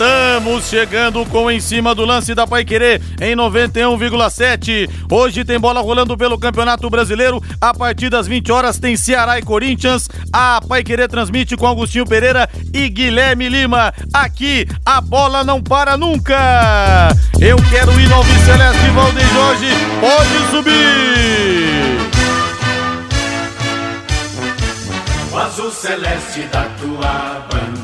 Estamos chegando com em cima do lance da Pai Querer em 91,7. Hoje tem bola rolando pelo Campeonato Brasileiro. A partir das 20 horas tem Ceará e Corinthians. A Pai Querer transmite com Agostinho Pereira e Guilherme Lima. Aqui a bola não para nunca. Eu quero ir ao Celeste Valdeir Jorge. Pode subir. O azul celeste da tua bandeira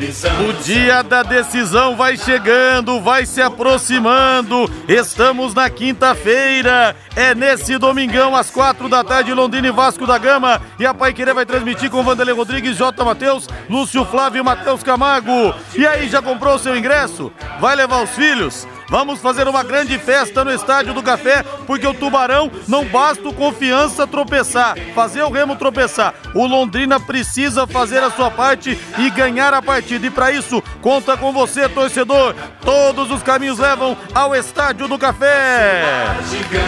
o dia da decisão vai chegando, vai se aproximando. Estamos na quinta-feira. É nesse domingão, às quatro da tarde, Londrina e Vasco da Gama. E a Pai Querer vai transmitir com Vanderlei Rodrigues, J. Matheus, Lúcio Flávio e Matheus Camargo. E aí, já comprou o seu ingresso? Vai levar os filhos? Vamos fazer uma grande festa no Estádio do Café, porque o Tubarão não basta o confiança tropeçar, fazer o Remo tropeçar. O Londrina precisa fazer a sua parte e ganhar a partida. E para isso, conta com você, torcedor. Todos os caminhos levam ao Estádio do Café.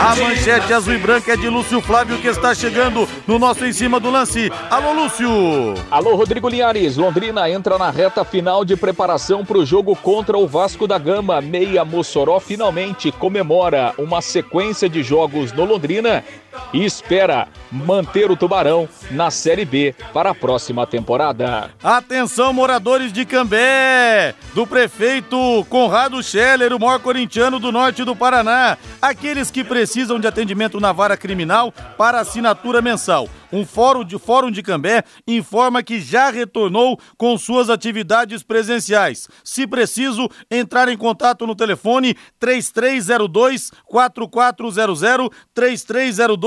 A manchete azul e branca é de Lúcio Flávio, que está chegando no nosso em cima do lance. Alô, Lúcio. Alô, Rodrigo Linhares. Londrina entra na reta final de preparação para o jogo contra o Vasco da Gama. Meia moça Mossoró finalmente comemora uma sequência de jogos no Londrina e espera manter o Tubarão na Série B para a próxima temporada. Atenção, moradores de Cambé, do prefeito Conrado Scheller, o maior corintiano do norte do Paraná. Aqueles que precisam de atendimento na vara criminal para assinatura mensal. Um fórum de, fórum de Cambé informa que já retornou com suas atividades presenciais. Se preciso, entrar em contato no telefone 3302 4400 3302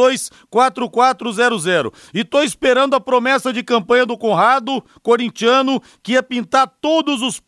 4400. E tô esperando a promessa de campanha do Conrado, corintiano, que ia pintar todos os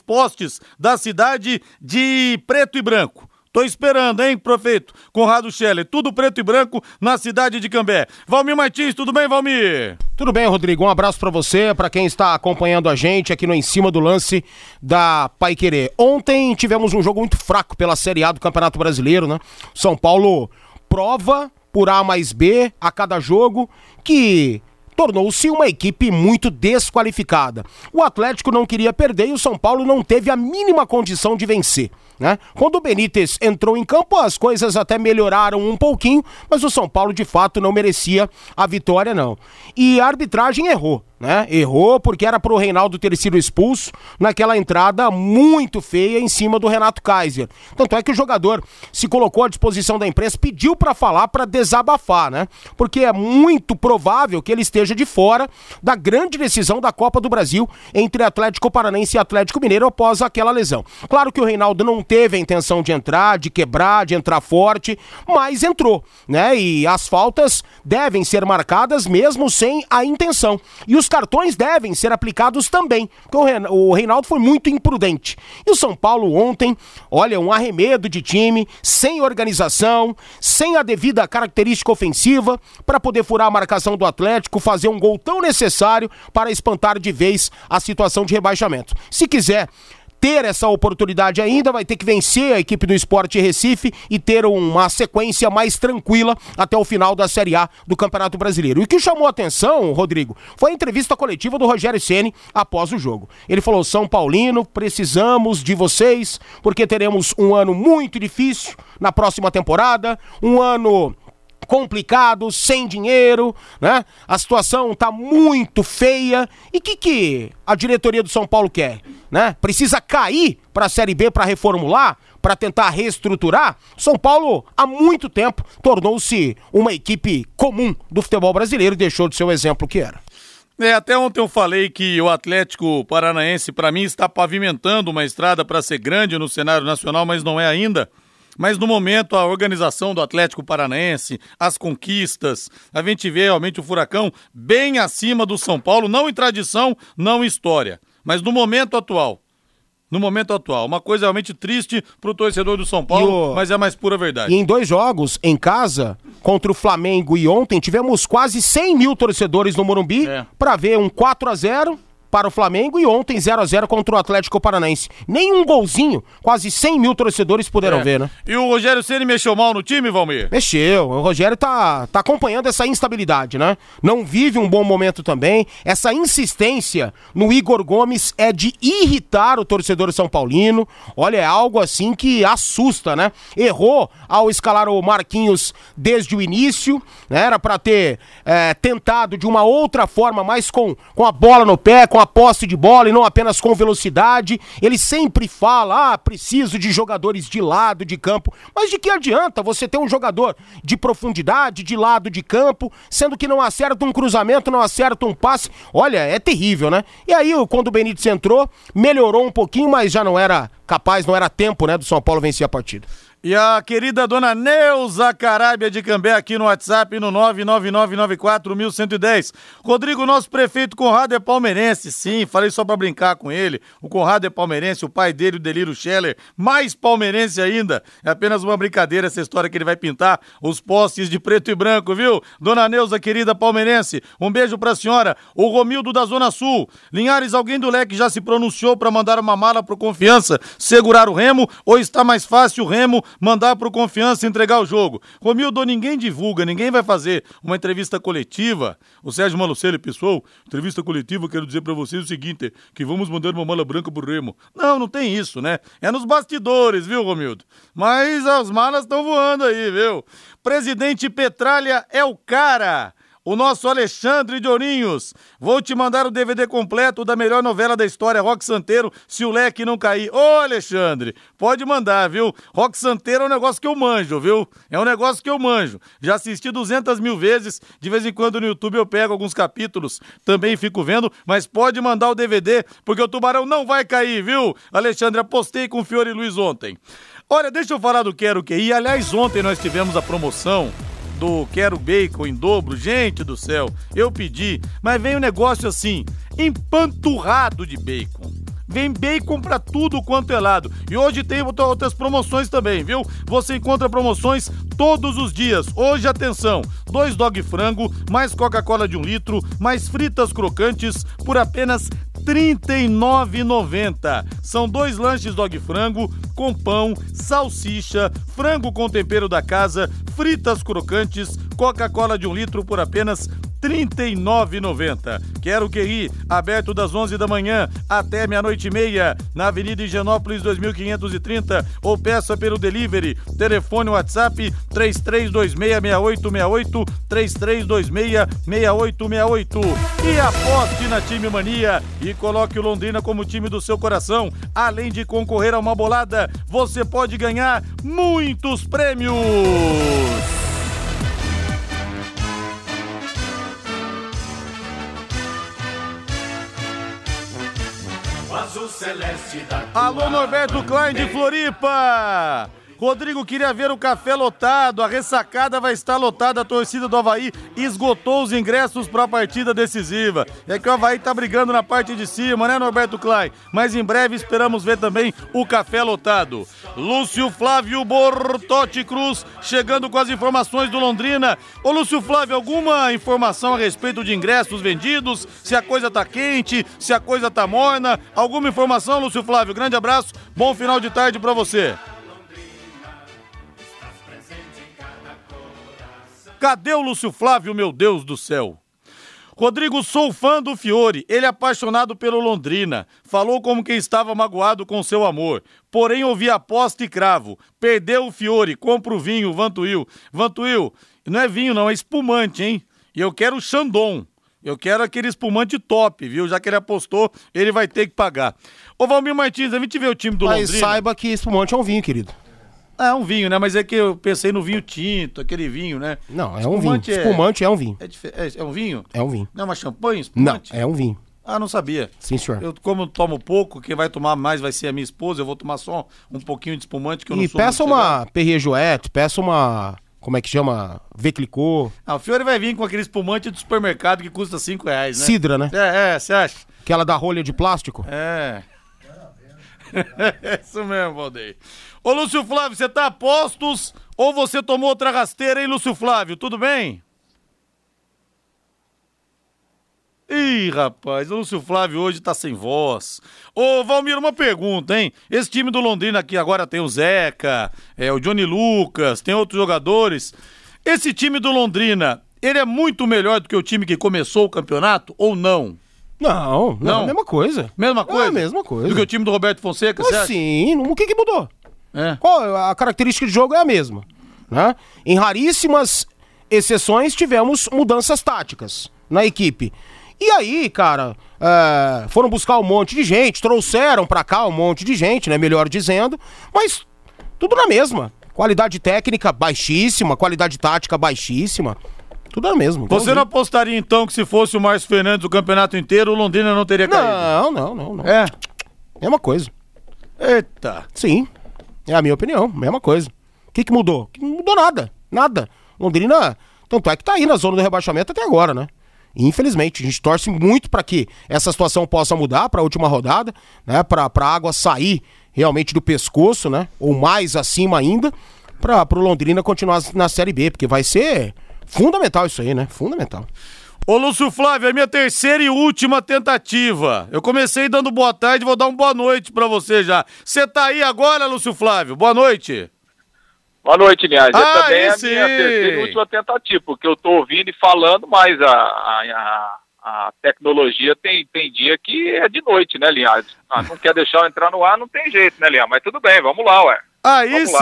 postes da cidade de preto e branco. Tô esperando, hein, prefeito Conrado Scheller. Tudo preto e branco na cidade de Cambé. Valmir Martins, tudo bem, Valmir? Tudo bem, Rodrigo. Um abraço para você, para quem está acompanhando a gente aqui no Em Cima do Lance da Pai Querer. Ontem tivemos um jogo muito fraco pela Série A do Campeonato Brasileiro, né? São Paulo prova por A mais B a cada jogo que tornou-se uma equipe muito desqualificada. O Atlético não queria perder e o São Paulo não teve a mínima condição de vencer. Né? Quando o Benítez entrou em campo, as coisas até melhoraram um pouquinho, mas o São Paulo de fato não merecia a vitória, não. E a arbitragem errou né? Errou porque era pro Reinaldo ter sido expulso naquela entrada muito feia em cima do Renato Kaiser. Tanto é que o jogador se colocou à disposição da imprensa, pediu para falar, para desabafar, né? Porque é muito provável que ele esteja de fora da grande decisão da Copa do Brasil entre Atlético Paranense e Atlético Mineiro após aquela lesão. Claro que o Reinaldo não teve a intenção de entrar, de quebrar, de entrar forte, mas entrou, né? E as faltas devem ser marcadas mesmo sem a intenção. E os cartões devem ser aplicados também, porque o Reinaldo foi muito imprudente. E o São Paulo ontem, olha, um arremedo de time, sem organização, sem a devida característica ofensiva, para poder furar a marcação do Atlético, fazer um gol tão necessário para espantar de vez a situação de rebaixamento. Se quiser ter essa oportunidade ainda, vai ter que vencer a equipe do Esporte Recife e ter uma sequência mais tranquila até o final da Série A do Campeonato Brasileiro. E o que chamou a atenção, Rodrigo, foi a entrevista coletiva do Rogério Ceni após o jogo. Ele falou: São Paulino, precisamos de vocês, porque teremos um ano muito difícil na próxima temporada, um ano complicado, sem dinheiro, né? A situação tá muito feia. E o que, que a diretoria do São Paulo quer? Né? Precisa cair para a Série B para reformular, para tentar reestruturar? São Paulo, há muito tempo, tornou-se uma equipe comum do futebol brasileiro e deixou de ser o exemplo que era. É, até ontem eu falei que o Atlético Paranaense, para mim, está pavimentando uma estrada para ser grande no cenário nacional, mas não é ainda. Mas no momento, a organização do Atlético Paranaense, as conquistas, a gente vê realmente o Furacão bem acima do São Paulo, não em tradição, não em história, mas no momento atual. No momento atual. Uma coisa realmente triste pro torcedor do São Paulo, o... mas é a mais pura verdade. E em dois jogos, em casa, contra o Flamengo e ontem, tivemos quase 100 mil torcedores no Morumbi é. para ver um 4 a 0 para o Flamengo e ontem 0 a 0 contra o Atlético Paranaense. Nenhum golzinho, quase 100 mil torcedores puderam É. ver, né? E o Rogério Ceni mexeu mal no time, Valmir? Mexeu, o Rogério tá, tá acompanhando essa instabilidade, né? Não vive um bom momento também. Essa insistência no Igor Gomes é de irritar o torcedor São Paulino. Olha, é algo assim que assusta, né? Errou ao escalar o Marquinhos desde o início, né? Era pra ter é, tentado de uma outra forma, mais com, com a bola no pé, com a posse de bola e não apenas com velocidade. Ele sempre fala, ah, preciso de jogadores de lado de campo. Mas de que adianta você ter um jogador de profundidade, de lado de campo, sendo que não acerta um cruzamento, não acerta um passe? Olha, é terrível, né? E aí, quando o Benítez entrou, melhorou um pouquinho, mas já não era capaz, não era tempo, né, do São Paulo vencer a partida. E a querida dona Neuza Carábia de Cambé aqui no WhatsApp no 999941110. Rodrigo, nosso prefeito Conrado é palmeirense, sim, falei só pra brincar com ele. O Conrado é palmeirense, o pai dele, o Delírio Scheller, mais palmeirense ainda. É apenas uma brincadeira essa história que ele vai pintar os postes de preto e branco, viu? Dona Neuza, querida palmeirense, um beijo pra senhora. O Romildo da Zona Sul. Linhares, alguém do leque já se pronunciou pra mandar uma mala pro Confiança segurar o Remo ou está mais fácil o Remo mandar pro Confiança entregar o jogo? Romildo, ninguém divulga, ninguém vai fazer uma entrevista coletiva. O Sérgio Malucelli Pessoal, entrevista coletiva, quero dizer pra vocês o seguinte, que vamos mandar uma mala branca pro Remo. Não, não tem isso, né? É nos bastidores, viu, Romildo? Mas as malas estão voando aí, viu? Presidente Petralha é o cara. O nosso Alexandre de Ourinhos. Vou te mandar o DVD completo da melhor novela da história, Rock Santeiro, se o leque não cair. Ô, Alexandre, pode mandar, viu? Rock Santeiro é um negócio que eu manjo, viu? É um negócio que eu manjo. Já assisti 200 mil vezes, de vez em quando no YouTube eu pego alguns capítulos, também fico vendo, mas pode mandar o DVD, porque o Tubarão não vai cair, viu? Alexandre, apostei com o Fiore Luiz ontem. Olha, deixa eu falar do Quero QI. Aliás, ontem nós tivemos a promoção do Quero Bacon em dobro. Gente do céu, eu pedi, mas vem um negócio assim, empanturrado de bacon. Vem bacon pra tudo quanto é lado. E hoje tem outra- outras promoções também, viu? Você encontra promoções todos os dias. Hoje, atenção, dois dog frango, mais Coca-Cola de um litro, mais fritas crocantes por apenas R$ 39,90. São dois lanches dog frango com pão, salsicha, frango com tempero da casa, fritas crocantes, Coca-Cola de um litro por apenas 39,90. Quero que ri, aberto das 11 da manhã até meia-noite e meia, na Avenida Higienópolis 2530, ou peça pelo delivery. Telefone WhatsApp 33266868, 33266868. E aposte na Time Mania e coloque o Londrina como time do seu coração. Além de concorrer a uma bolada, você pode ganhar muitos prêmios. Alô, Norberto Klein de Floripa! Rodrigo queria ver o café lotado, a ressacada vai estar lotada, a torcida do Havaí esgotou os ingressos para a partida decisiva. É que o Havaí tá brigando na parte de cima, né, Norberto Klein? Mas em breve esperamos ver também o café lotado. Lúcio Flávio Bortotti Cruz chegando com as informações do Londrina. Ô Lúcio Flávio, alguma informação a respeito de ingressos vendidos? Se a coisa tá quente, se a coisa tá morna? Alguma informação, Lúcio Flávio? Grande abraço, bom final de tarde para você. Cadê o Lúcio Flávio, meu Deus do céu? Rodrigo, sou fã do Fiore. Ele é apaixonado pelo Londrina. Falou como quem estava magoado com seu amor. Porém, ouvi aposta e cravo. Perdeu o Fiore. Compra o vinho, Vantuil. Vantuil, não é vinho, não, é espumante, hein? E eu quero o Xandon. Eu quero aquele espumante top, viu? Já que ele apostou, ele vai ter que pagar. Ô, Valmir Martins, a gente vê o time do Mas Londrina. saiba que espumante é um vinho, querido. É um vinho, né? Mas é que eu pensei no vinho tinto, aquele vinho, né? Não, é um vinho. Espumante é- Espumante é um vinho. É, dife- é- é um vinho? É um vinho. Não é uma champanhe? Não, Espumante? é um vinho. Ah, não sabia. Sim, senhor. Eu, como tomo pouco, quem vai tomar mais vai ser a minha esposa. Eu vou tomar só um pouquinho de espumante que eu não E sou peça muito uma Perrier peça uma. Como é que chama? Veclicô. Ah, o Fiore vai vir com aquele espumante do supermercado que custa 5 reais, né? Sidra, né? É, é, você acha? Aquela da rolha de plástico. É. É Isso mesmo, Valdeir. Ô, Lúcio Flávio, você tá a postos ou você tomou outra rasteira, hein, Lúcio Flávio? Tudo bem? Ih, rapaz, o Lúcio Flávio hoje tá sem voz. Ô, Valmir, uma pergunta, hein? Esse time do Londrina aqui agora tem o Zeca, é, o Johnny Lucas, tem outros jogadores. Esse time do Londrina, ele é muito melhor do que o time que começou o campeonato ou não? Não, não, Não? é a mesma coisa. Mesma coisa? É a mesma coisa. Do que o time do Roberto Fonseca, acha? sim, o que que mudou? É. Qual a característica de jogo é a mesma, né? Em raríssimas exceções tivemos mudanças táticas na equipe. E aí, cara, é, foram buscar um monte de gente, trouxeram pra cá um monte de gente, né? Melhor dizendo, mas tudo na mesma. Qualidade técnica baixíssima, qualidade tática baixíssima. Tudo na mesma. Você não apostaria então que se fosse o Márcio Fernandes o campeonato inteiro, o Londrina não teria caído? Não, não, não, não. É. Mesma coisa. Eita. Sim. É a minha opinião, mesma coisa. O que, que mudou? Que Não mudou nada. Nada. Londrina, tanto é que tá aí na zona do rebaixamento até agora, né? Infelizmente, a gente torce muito para que essa situação possa mudar para a última rodada, né? Para a água sair realmente do pescoço, né? Ou mais acima ainda, para o Londrina continuar na Série B, porque vai ser fundamental isso aí, né? Fundamental. Ô, Lúcio Flávio, é minha terceira e última tentativa. Eu comecei dando boa tarde, vou dar uma boa noite pra você já. Você tá aí agora, Lúcio Flávio? Boa noite. Boa noite, Linhares. Ah, é também a sim. minha terceira e última tentativa, porque eu tô ouvindo e falando, mas a, a, a- tecnologia tem, tem dia que é de noite, né, Linhares? Ah, não quer deixar eu entrar no ar, não tem jeito, né, Linhares? Mas tudo bem, vamos lá, ué. Aí Vamos lá.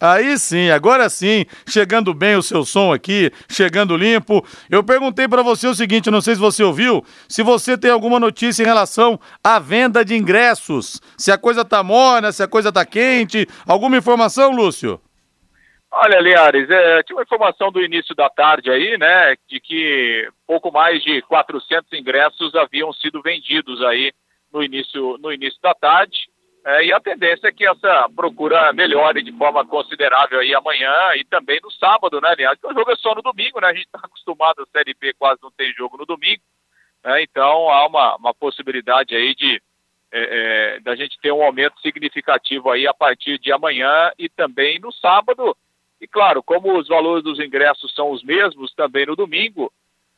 Aí sim, agora sim, chegando bem o seu som aqui, chegando limpo. Eu perguntei pra você o seguinte, não sei se você ouviu, se você tem alguma notícia em relação à venda de ingressos, se a coisa tá morna, se a coisa tá quente, alguma informação, Lúcio? Olha, Linhares, é, tinha uma informação do início da tarde aí, né, de que pouco mais de 400 ingressos haviam sido vendidos aí no início, no início da tarde. É, e a tendência é que essa procura melhore de forma considerável aí amanhã e também no sábado, né? Porque o jogo é só no domingo, né? A gente está acostumado, a Série B quase não tem jogo no domingo. né? Então há uma, uma possibilidade aí de é, é, da gente ter um aumento significativo aí a partir de amanhã e também no sábado. E claro, como os valores dos ingressos são os mesmos também no domingo,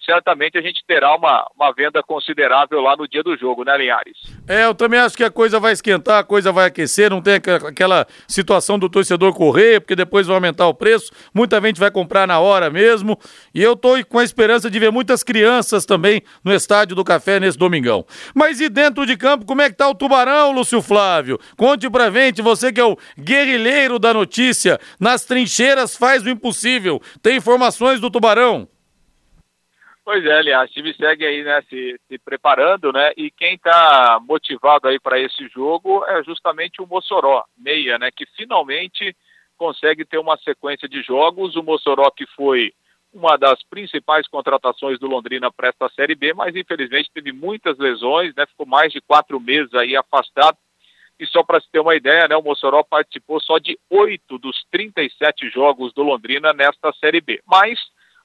certamente a gente terá uma, uma venda considerável lá no dia do jogo, né, Linhares? É, eu também acho que a coisa vai esquentar, a coisa vai aquecer, não tem aquela situação do torcedor correr, porque depois vai aumentar o preço, muita gente vai comprar na hora mesmo, e eu tô com a esperança de ver muitas crianças também no Estádio do Café nesse domingão. Mas e dentro de campo, como é que tá o Tubarão, Lúcio Flávio? Conte pra gente, você que é o guerrilheiro da notícia, nas trincheiras faz o impossível, tem informações do Tubarão? Pois é, aliás, o time segue aí, né, se, se preparando, né, e quem está motivado aí para esse jogo é justamente o Mossoró, meia, né, que finalmente consegue ter uma sequência de jogos. O Mossoró que foi uma das principais contratações do Londrina para esta Série B, mas infelizmente teve muitas lesões, né, ficou mais de quatro meses aí afastado. E só para se ter uma ideia, né, o Mossoró participou só de oito dos 37 jogos do Londrina nesta Série B. Mas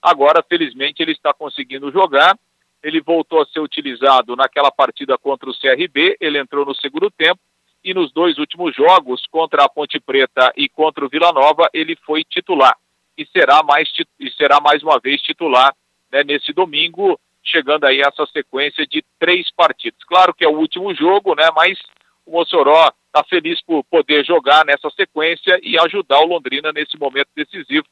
Agora, felizmente, ele está conseguindo jogar. Ele voltou a ser utilizado naquela partida contra o CRB. Ele entrou no segundo tempo. E nos dois últimos jogos, contra a Ponte Preta e contra o Vila Nova, ele foi titular. E será mais, e será mais uma vez titular né, nesse domingo, chegando aí a essa sequência de três partidas. Claro que é o último jogo, né? Mas o Mossoró está feliz por poder jogar nessa sequência e ajudar o Londrina nesse momento decisivo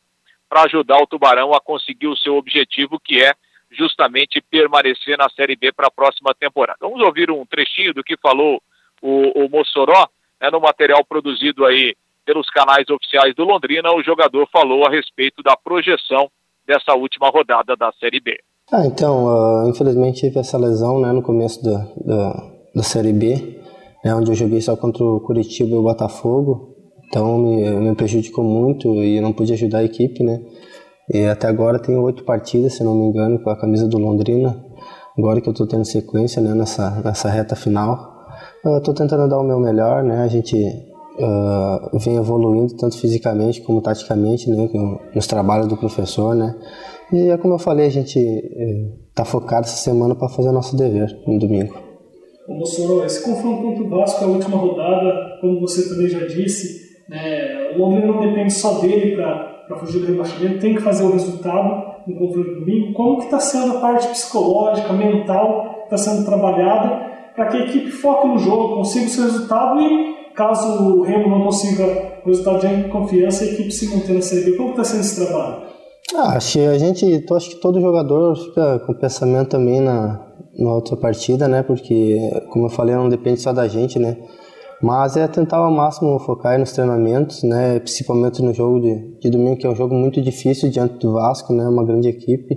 para ajudar o Tubarão a conseguir o seu objetivo, que é justamente permanecer na Série B para a próxima temporada. Vamos ouvir um trechinho do que falou o, o Mossoró, né, no material produzido aí pelos canais oficiais do Londrina, o jogador falou a respeito da projeção dessa última rodada da Série B. Ah, então, ah, infelizmente tive essa lesão né, no começo da, da, da Série B, né, onde eu joguei só contra o Curitiba e o Botafogo, então me, me prejudicou muito e eu não pude ajudar a equipe, né. E até agora tenho oito partidas, se não me engano, com a camisa do Londrina, agora que eu estou tendo sequência né, nessa, nessa reta final. Estou tentando dar o meu melhor, né, a gente ah, vem evoluindo tanto fisicamente como taticamente, né, nos trabalhos do professor, né. E é como eu falei, a gente está focado essa semana para fazer nosso dever no domingo. Ô, Mossoró, esse confronto contra o Vasco a última rodada, como você também já disse, né, o Londrina não depende só dele para fugir do rebaixamento, tem que fazer o resultado. no confronto domingo, como que está sendo a parte psicológica, mental, está sendo trabalhada para que a equipe foque no jogo, consiga o seu resultado e caso o Remo não consiga o resultado de confiança, a equipe se manter na Série B. Como está sendo esse trabalho? Ah, acho que a gente, acho que todo jogador fica com pensamento também na, na outra partida, né? Porque, como eu falei, não depende só da gente, né? Mas é tentar ao máximo focar nos treinamentos, né? Principalmente no jogo de, de domingo, que é um jogo muito difícil diante do Vasco, né? Uma grande equipe.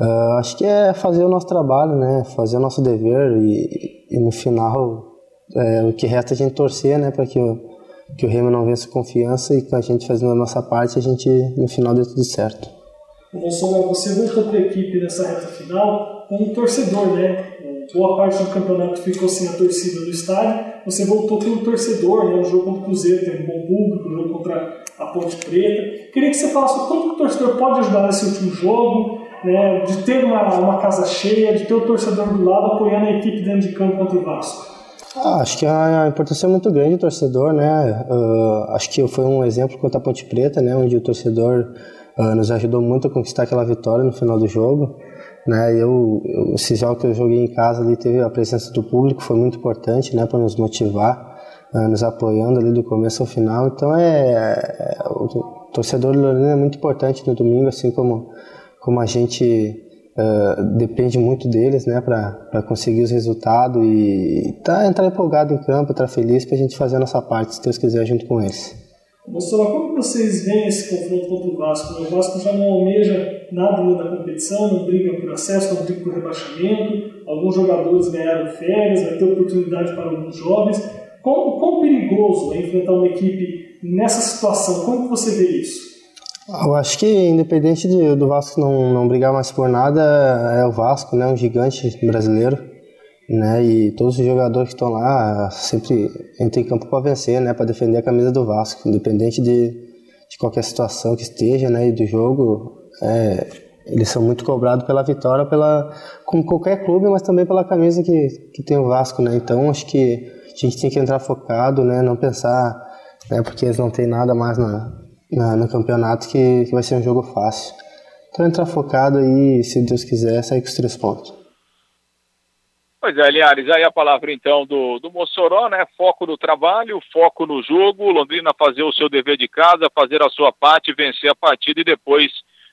Uh, acho que é fazer o nosso trabalho, né? Fazer o nosso dever e, e no final é, o que resta é a gente torcer, né? Para que o, que o Remo não vença confiança e que a gente fazendo a nossa parte, a gente no final dê tudo certo. Bolsonaro, você voltou para a equipe nessa reta final como torcedor, né? Boa parte do campeonato ficou sem a torcida do estádio. Você voltou como torcedor, né? O jogo contra o Cruzeiro teve um bom público, o jogo contra a Ponte Preta. Queria que você falasse como o torcedor pode ajudar nesse último jogo, né? De ter uma, uma casa cheia, de ter o torcedor do lado apoiando a equipe dentro de campo contra o Vasco. Ah, acho que a importância é muito grande do torcedor, né? Uh, acho que foi um exemplo contra a Ponte Preta, né? Onde o torcedor uh, nos ajudou muito a conquistar aquela vitória no final do jogo. Né? Eu, eu, esse jogo que eu joguei em casa ali teve a presença do público, foi muito importante, né? Para nos motivar, uh, nos apoiando ali do começo ao final. Então é, é o torcedor do Lorena é muito importante no domingo, assim como como a gente uh, depende muito deles, né, para conseguir os resultados e tá, entrar empolgado em campo, estar feliz para a gente fazer a nossa parte, se Deus quiser, junto com eles. Mostrou como vocês veem esse confronto contra o Vasco? O Vasco já não almeja nada da competição, não briga por acesso, não briga por rebaixamento. Alguns jogadores ganharam férias, vai ter oportunidade para alguns jovens. Quão, quão perigoso é enfrentar uma equipe nessa situação? Como você vê isso? Eu acho que independente de, do Vasco não, não brigar mais por nada, é o Vasco, né, um gigante brasileiro, né, e todos os jogadores que estão lá sempre entram em campo para vencer, né, para defender a camisa do Vasco, independente de, de qualquer situação que esteja, né, e do jogo, é, eles são muito cobrados pela vitória, pela como qualquer clube, mas também pela camisa que, que tem o Vasco, né, então acho que a gente tem que entrar focado, né, não pensar, né, porque eles não têm nada mais na na, no campeonato que, que vai ser um jogo fácil. Então entrar focado aí, se Deus quiser, sair com os três pontos. Pois é, Linhares, aí a palavra então do, do Mossoró, né? Foco no trabalho, foco no jogo, Londrina fazer o seu dever de casa, fazer a sua parte, vencer a partida e depois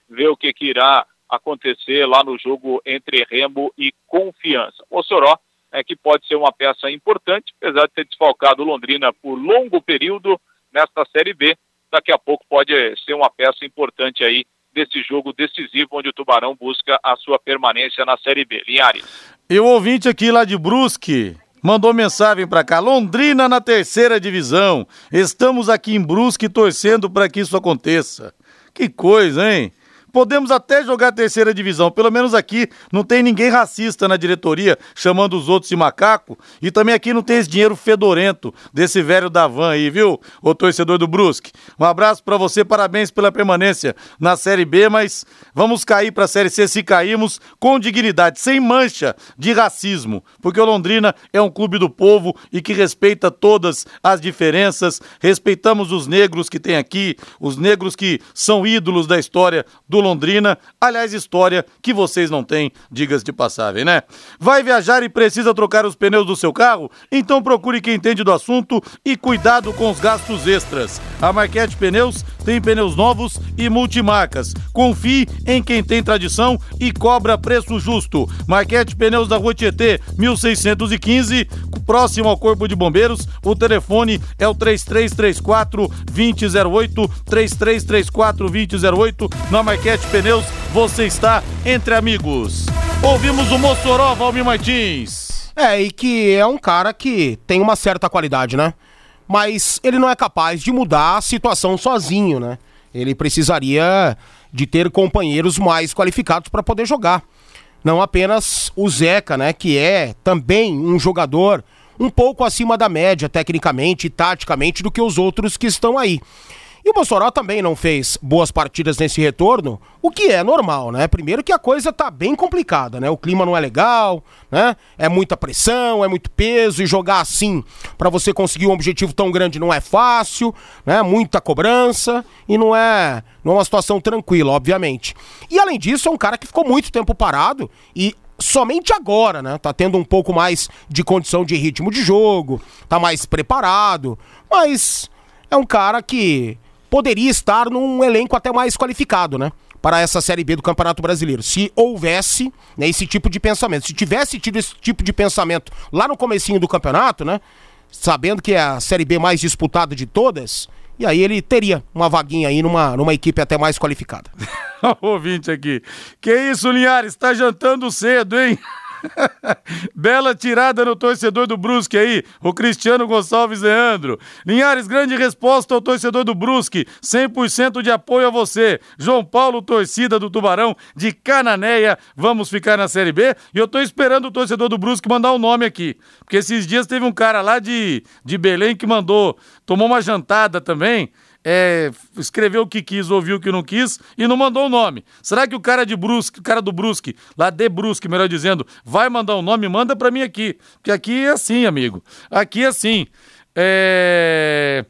ver o que, que irá acontecer lá no jogo entre Remo e Confiança. Mossoró é que pode ser uma peça importante, apesar de ter desfalcado Londrina por longo período nesta Série B, daqui a pouco pode ser uma peça importante aí desse jogo decisivo onde o Tubarão busca a sua permanência na Série B. Linhares. E o ouvinte aqui lá de Brusque mandou mensagem para cá. Londrina na terceira divisão. Estamos aqui em Brusque torcendo para que isso aconteça. Que coisa, hein? Podemos até jogar terceira divisão. Pelo menos aqui não tem ninguém racista na diretoria chamando os outros de macaco. E também aqui não tem esse dinheiro fedorento desse velho da van aí, viu? O torcedor do Brusque. Um abraço para você, parabéns pela permanência na Série B, mas vamos cair para a Série C se caímos com dignidade, sem mancha de racismo. Porque o Londrina é um clube do povo e que respeita todas as diferenças. Respeitamos os negros que tem aqui, os negros que são ídolos da história do do Londrina. Aliás, história que vocês não têm, digas de passagem, né? Vai viajar e precisa trocar os pneus do seu carro? Então procure quem entende do assunto e cuidado com os gastos extras. A Marquete Pneus tem pneus novos e multimarcas. Confie em quem tem tradição e cobra preço justo. Marquete Pneus da Rua Tietê, 1615, próximo ao Corpo de Bombeiros. O telefone é o 3334 2008, 3334 2008. Na Marquete Pneus, você está entre amigos. Ouvimos o Mossoró, Valmir Martins. É, e que é um cara que tem uma certa qualidade, né? mas ele não é capaz de mudar a situação sozinho, né? Ele precisaria de ter companheiros mais qualificados para poder jogar. Não apenas o Zeca, né, que é também um jogador um pouco acima da média tecnicamente e taticamente do que os outros que estão aí. E o Mossoró também não fez boas partidas nesse retorno, o que é normal, né? Primeiro que a coisa tá bem complicada, né? O clima não é legal, né? É muita pressão, é muito peso e jogar assim para você conseguir um objetivo tão grande não é fácil, né? Muita cobrança e não é, não é uma situação tranquila, obviamente. E além disso, é um cara que ficou muito tempo parado e somente agora, né? Tá tendo um pouco mais de condição de ritmo de jogo, tá mais preparado, mas é um cara que poderia estar num elenco até mais qualificado, né? Para essa Série B do Campeonato Brasileiro. Se houvesse né, esse tipo de pensamento. Se tivesse tido esse tipo de pensamento lá no comecinho do campeonato, né? Sabendo que é a Série B mais disputada de todas, e aí ele teria uma vaguinha aí numa, numa equipe até mais qualificada. Ouvinte aqui. Que isso, Linhares? Tá jantando cedo, hein? Bela tirada no torcedor do Brusque aí, o Cristiano Gonçalves Leandro. Linhares, grande resposta ao torcedor do Brusque, 100% de apoio a você. João Paulo, torcida do Tubarão de Cananéia, vamos ficar na Série B. E eu tô esperando o torcedor do Brusque mandar o um nome aqui, porque esses dias teve um cara lá de, de Belém que mandou, tomou uma jantada também é, escreveu o que quis, ouviu o que não quis e não mandou o nome. Será que o cara de Brusque, o cara do Brusque, lá de Brusque, melhor dizendo, vai mandar o um nome? Manda para mim aqui. Porque aqui é assim, amigo. Aqui é assim. É...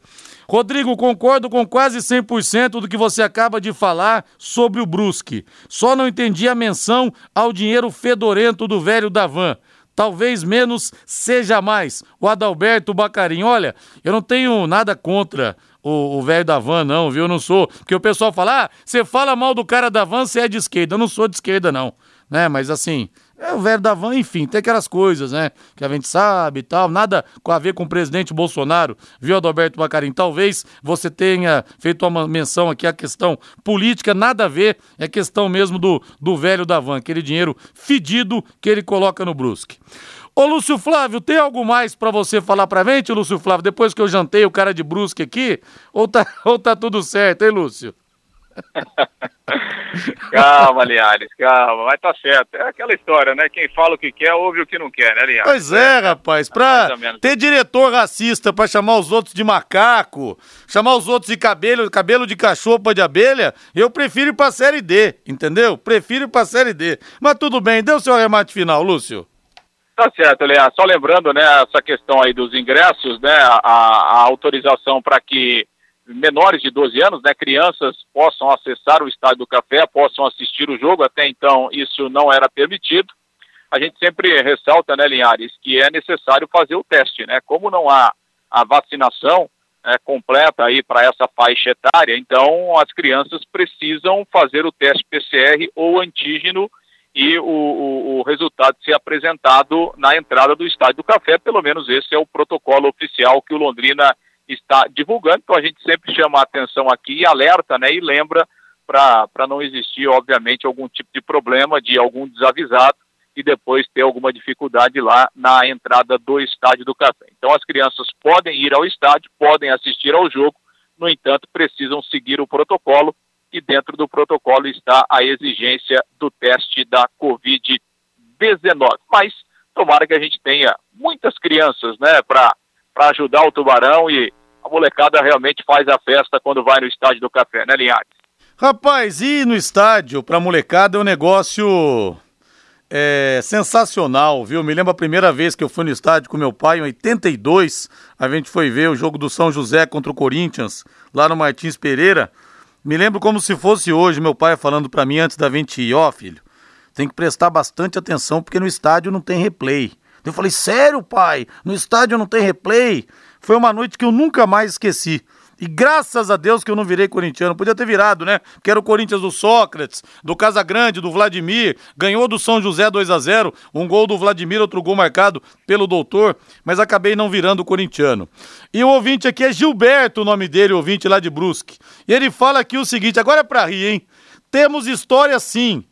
Rodrigo, concordo com quase 100% do que você acaba de falar sobre o Brusque. Só não entendi a menção ao dinheiro fedorento do velho Davan talvez menos seja mais. O Adalberto Bacarim, olha, eu não tenho nada contra o velho da van, não, viu? Eu não sou. Porque o pessoal fala, ah, você fala mal do cara da van, você é de esquerda. Eu não sou de esquerda, não. Né? Mas assim, é o velho da van, enfim, tem aquelas coisas, né? Que a gente sabe e tal. Nada a ver com o presidente Bolsonaro, viu, Adalberto Bacarim? Talvez você tenha feito uma menção aqui à questão política, nada a ver. É questão mesmo do, do velho da van, aquele dinheiro fedido que ele coloca no Brusque. Ô, Lúcio Flávio, tem algo mais para você falar pra gente, Lúcio Flávio, depois que eu jantei o cara de Brusque aqui? Ou tá, ou tá tudo certo, hein, Lúcio? calma, Linhares, calma, mas tá certo. É aquela história, né? Quem fala o que quer, ouve o que não quer, né, Linhares? Pois é, rapaz, pra ter diretor racista pra chamar os outros de macaco, chamar os outros de cabelo, cabelo de cachorro de abelha, eu prefiro ir pra Série D, entendeu? Prefiro ir pra Série D. Mas tudo bem, deu seu remate final, Lúcio. Tá certo, Leandro. Só lembrando, né, essa questão aí dos ingressos, né, a, a autorização para que menores de 12 anos, né, crianças possam acessar o Estádio do Café, possam assistir o jogo, até então isso não era permitido. A gente sempre ressalta, né, Linhares, que é necessário fazer o teste, né, como não há a vacinação né, completa aí para essa faixa etária, então as crianças precisam fazer o teste PCR ou antígeno e o, o, o, resultado ser apresentado na entrada do Estádio do Café, pelo menos esse é o protocolo oficial que o Londrina está divulgando, então a gente sempre chama a atenção aqui e alerta, né, e lembra para não existir, obviamente, algum tipo de problema de algum desavisado e depois ter alguma dificuldade lá na entrada do Estádio do Café. Então as crianças podem ir ao estádio, podem assistir ao jogo, no entanto, precisam seguir o protocolo e dentro do protocolo está a exigência do teste da Covid-19. Mas tomara que a gente tenha muitas crianças, né, para ajudar o Tubarão e a molecada realmente faz a festa quando vai no estádio do Café, né, Linhares? Rapaz, ir no estádio pra molecada é um negócio é, sensacional, viu? Me lembro a primeira vez que eu fui no estádio com meu pai, em 82, a gente foi ver o jogo do São José contra o Corinthians, lá no Martins Pereira. Me lembro como se fosse hoje, meu pai falando para mim antes da gente ir, ó oh, filho, tem que prestar bastante atenção porque no estádio não tem replay. Eu falei, sério pai? No estádio não tem replay? Foi uma noite que eu nunca mais esqueci. E graças a Deus que eu não virei corintiano. Podia ter virado, né? Que era o Corinthians do Sócrates, do Casagrande, do Vladimir. Ganhou do São José 2 a 0 Um gol do Vladimir, outro gol marcado pelo doutor. Mas acabei não virando corintiano. E o ouvinte aqui é Gilberto, o nome dele, o ouvinte lá de Brusque. E ele fala aqui o seguinte: agora é pra rir, hein? Temos história sim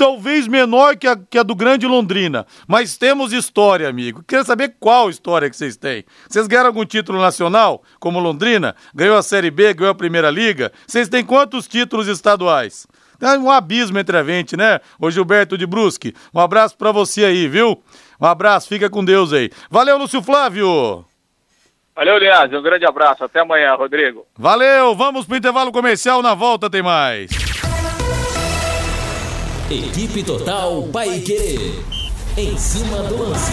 talvez menor que a, que a do Grande Londrina. Mas temos história, amigo. Queria saber qual história que vocês têm. Vocês ganharam algum título nacional, como Londrina? Ganhou a Série B, ganhou a Primeira Liga? Vocês têm quantos títulos estaduais? Tem um abismo entre a gente, né? Ô Gilberto de Brusque, um abraço para você aí, viu? Um abraço, fica com Deus aí. Valeu, Lúcio Flávio! Valeu, Linhares. Um grande abraço. Até amanhã, Rodrigo. Valeu. Vamos pro intervalo comercial. Na volta tem mais. Equipe Total Paique. Em cima do lance.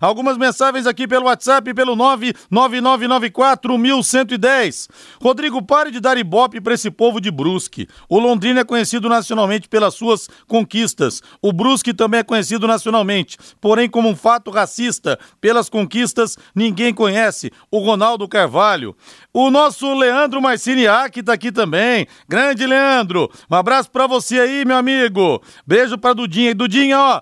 Algumas mensagens aqui pelo WhatsApp, pelo 99994-1110. Rodrigo, pare de dar ibope para esse povo de Brusque. O Londrina é conhecido nacionalmente pelas suas conquistas. O Brusque também é conhecido nacionalmente, porém como um fato racista. Pelas conquistas, ninguém conhece. O Ronaldo Carvalho. O nosso Leandro Marciniak tá aqui também. Grande Leandro. Um abraço para você aí, meu amigo. Beijo pra Dudinha. Dudinha, ó,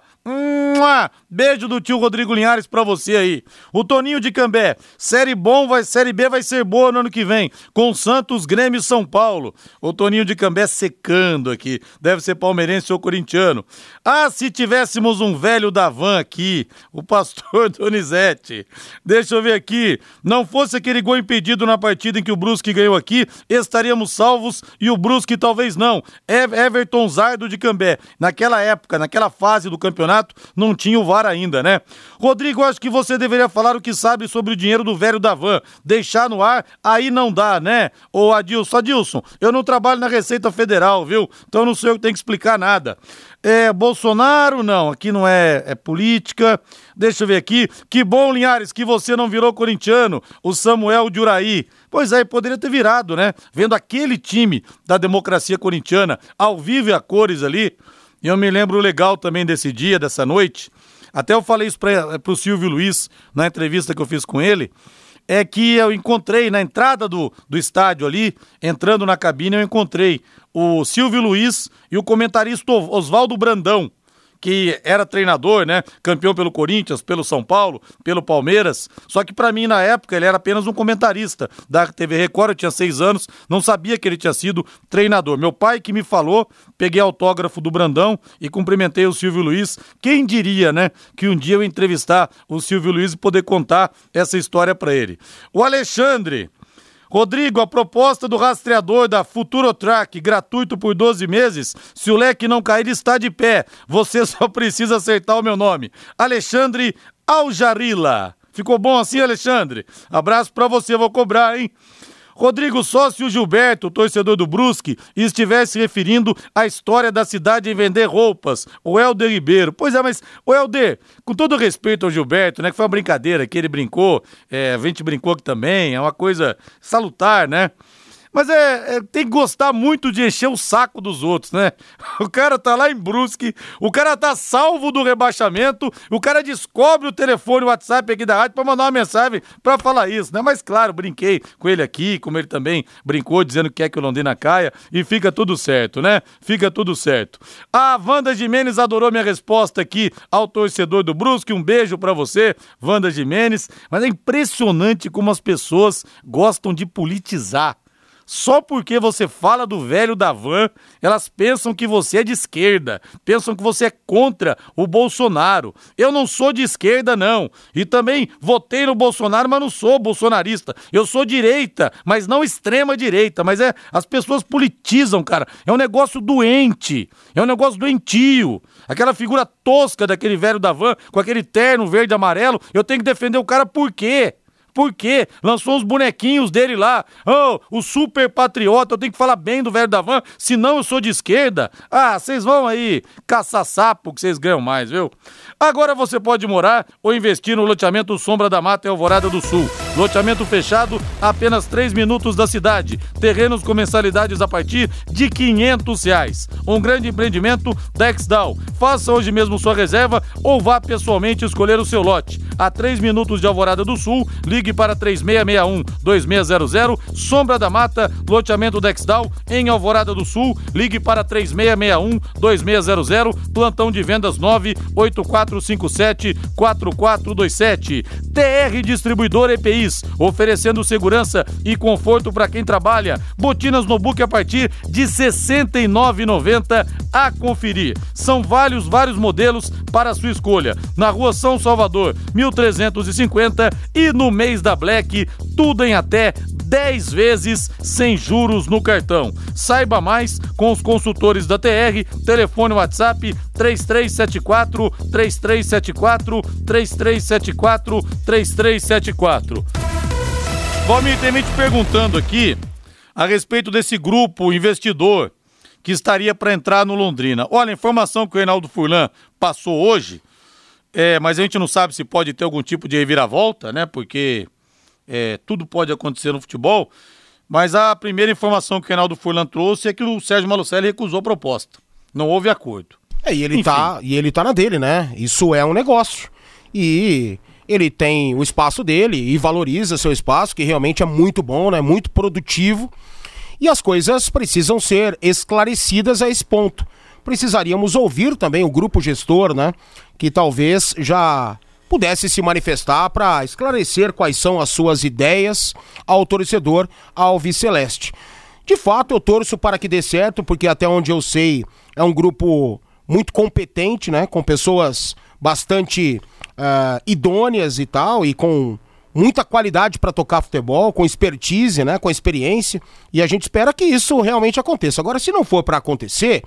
Beijo do tio Rodrigo Linhares pra você aí. O Toninho de Cambé. Série bom, vai, série B vai ser boa no ano que vem. Com Santos, Grêmio e São Paulo. O Toninho de Cambé secando aqui. Deve ser palmeirense ou corintiano. Ah, se tivéssemos um velho da van aqui. O pastor Donizete. Deixa eu ver aqui. Não fosse aquele gol impedido na partida em que o Brusque ganhou aqui, estaríamos salvos e o Brusque talvez não. Everton Zardo de Cambé. Naquela época, naquela fase do campeonato não tinha o VAR ainda, né? Rodrigo, acho que você deveria falar o que sabe sobre o dinheiro do velho da van. Deixar no ar, aí não dá, né? Ô Adilson, Adilson, eu não trabalho na Receita Federal, viu? Então não sei eu que tenho que explicar nada. É, Bolsonaro, não, aqui não é, é política. Deixa eu ver aqui. Que bom, Linhares, que você não virou corintiano, o Samuel de Uraí. Pois é, poderia ter virado, né? Vendo aquele time da democracia corintiana, ao vivo e a cores ali. E eu me lembro legal também desse dia, dessa noite. Até eu falei isso para o Silvio Luiz na entrevista que eu fiz com ele. É que eu encontrei na entrada do, do estádio ali, entrando na cabine, eu encontrei o Silvio Luiz e o comentarista Oswaldo Brandão que era treinador, né? Campeão pelo Corinthians, pelo São Paulo, pelo Palmeiras. Só que para mim, na época, ele era apenas um comentarista da TV Record. Eu tinha seis anos, não sabia que ele tinha sido treinador. Meu pai que me falou, peguei autógrafo do Brandão e cumprimentei o Silvio Luiz. Quem diria, né? Que um dia eu entrevistar o Silvio Luiz e poder contar essa história para ele. O Alexandre. Rodrigo, a proposta do rastreador da Futurotrack, gratuito por 12 meses, se o leque não cair, está de pé. Você só precisa acertar o meu nome. Alexandre Aljarila. Ficou bom assim, Alexandre? Abraço pra você, vou cobrar, hein? Rodrigo Sócio Gilberto, torcedor do Brusque, estivesse referindo à história da cidade em vender roupas, o Helder Ribeiro. Pois é, mas, o Helder, com todo respeito ao Gilberto, né, que foi uma brincadeira que ele brincou, é, a gente brincou aqui também, é uma coisa salutar, né? Mas é, é, tem que gostar muito de encher o saco dos outros, né? O cara tá lá em Brusque, o cara tá salvo do rebaixamento, o cara descobre o telefone, o WhatsApp aqui da rádio pra mandar uma mensagem pra falar isso, né? Mas claro, brinquei com ele aqui, como ele também brincou, dizendo que quer que o Londrina caia, e fica tudo certo, né? Fica tudo certo. A Wanda Jimenez adorou minha resposta aqui ao torcedor do Brusque, um beijo pra você, Wanda Jimenez. Mas é impressionante como as pessoas gostam de politizar só porque você fala do velho da van, elas pensam que você é de esquerda, pensam que você é contra o Bolsonaro. Eu não sou de esquerda, não. E também votei no Bolsonaro, mas não sou bolsonarista. Eu sou direita, mas não extrema direita. Mas é, as pessoas politizam, cara. É um negócio doente. É um negócio doentio. Aquela figura tosca daquele velho da van, com aquele terno verde e amarelo, eu tenho que defender o cara por quê? Por quê? Lançou os bonequinhos dele lá. Oh, o super patriota, eu tenho que falar bem do velho da van, senão eu sou de esquerda. Ah, vocês vão aí caçar sapo que vocês ganham mais, viu? Agora você pode morar ou investir no loteamento Sombra da Mata e Alvorada do Sul. Loteamento fechado a apenas 3 minutos da cidade. Terrenos com mensalidades a partir de 500 reais. Um grande empreendimento da Exdal. Faça hoje mesmo sua reserva ou vá pessoalmente escolher o seu lote. A 3 minutos de Alvorada do Sul, ligue para 3661-2600. Sombra da Mata, loteamento da Exdal em Alvorada do Sul, ligue para 3661-2600. Plantão de vendas 98457-4427. TR Distribuidor EPI oferecendo segurança e conforto para quem trabalha. Botinas no book a partir de R$ 69,90 a conferir. São vários, vários modelos para sua escolha. Na rua São Salvador, 1350 e no mês da Black, tudo em até 10 vezes sem juros no cartão. Saiba mais com os consultores da TR, telefone WhatsApp 3374 3374 3374 3374. Valmir, tem me te perguntando aqui a respeito desse grupo investidor que estaria para entrar no Londrina. Olha, a informação que o Reinaldo Furlan passou hoje, é, mas a gente não sabe se pode ter algum tipo de reviravolta, né? Porque é, tudo pode acontecer no futebol. Mas a primeira informação que o Reinaldo Furlan trouxe é que o Sérgio Malucelli recusou a proposta. Não houve acordo. É, e ele, tá, e ele tá na dele, né? Isso é um negócio. E ele tem o espaço dele e valoriza seu espaço, que realmente é muito bom, né? Muito produtivo. E as coisas precisam ser esclarecidas a esse ponto. Precisaríamos ouvir também o grupo gestor, né? Que talvez já pudesse se manifestar para esclarecer quais são as suas ideias ao torcedor Alves Celeste. De fato, eu torço para que dê certo, porque até onde eu sei é um grupo muito competente, né? Com pessoas bastante uh, idôneas e tal, e com muita qualidade para tocar futebol, com expertise, né, com experiência, e a gente espera que isso realmente aconteça. Agora, se não for para acontecer,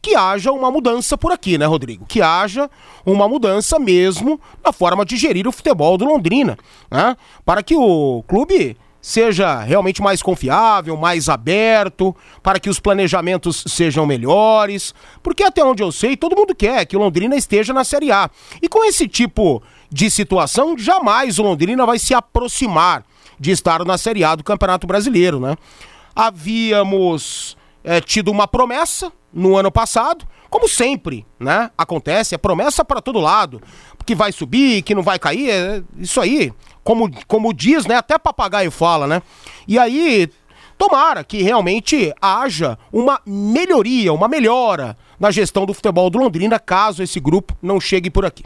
que haja uma mudança por aqui, né, Rodrigo? Que haja uma mudança mesmo na forma de gerir o futebol do Londrina, né? Para que o clube seja realmente mais confiável, mais aberto, para que os planejamentos sejam melhores, porque até onde eu sei, todo mundo quer que o Londrina esteja na Série A. E com esse tipo de situação, jamais o Londrina vai se aproximar de estar na Série A do Campeonato Brasileiro, né? Havíamos é, tido uma promessa no ano passado, como sempre, né? Acontece, é promessa para todo lado, que vai subir, que não vai cair, é isso aí, como, como diz, né? Até papagaio fala, né? E aí, tomara que realmente haja uma melhoria, uma melhora na gestão do futebol do Londrina, caso esse grupo não chegue por aqui.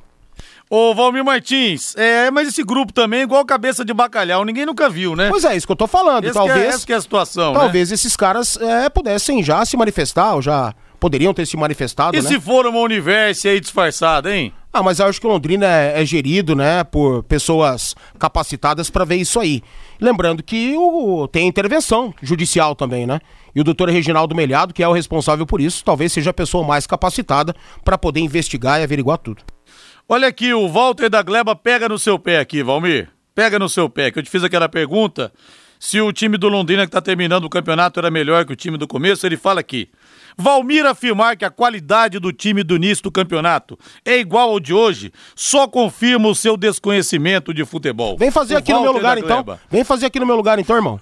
Ô, Valmir Martins, é, mas esse grupo também é igual cabeça de bacalhau, ninguém nunca viu, né? Pois é, isso que eu tô falando. Esse talvez, que é, essa que é a situação, né? Talvez né? esses caras é, pudessem já se manifestar, ou já poderiam ter se manifestado, E né? se for uma universo aí disfarçada, hein? Ah, mas eu acho que Londrina é, é gerido, né, por pessoas capacitadas para ver isso aí. Lembrando que o, tem intervenção judicial também, né? E o doutor Reginaldo Melhado, que é o responsável por isso, talvez seja a pessoa mais capacitada para poder investigar e averiguar tudo. Olha aqui, o Walter da Gleba pega no seu pé aqui, Valmir. Pega no seu pé, que eu te fiz aquela pergunta se o time do Londrina que está terminando o campeonato era melhor que o time do começo, ele fala aqui. Valmir afirmar que a qualidade do time do início do campeonato é igual ao de hoje, só confirma o seu desconhecimento de futebol. Vem fazer o aqui Walter no meu lugar então. Vem fazer aqui no meu lugar então, irmão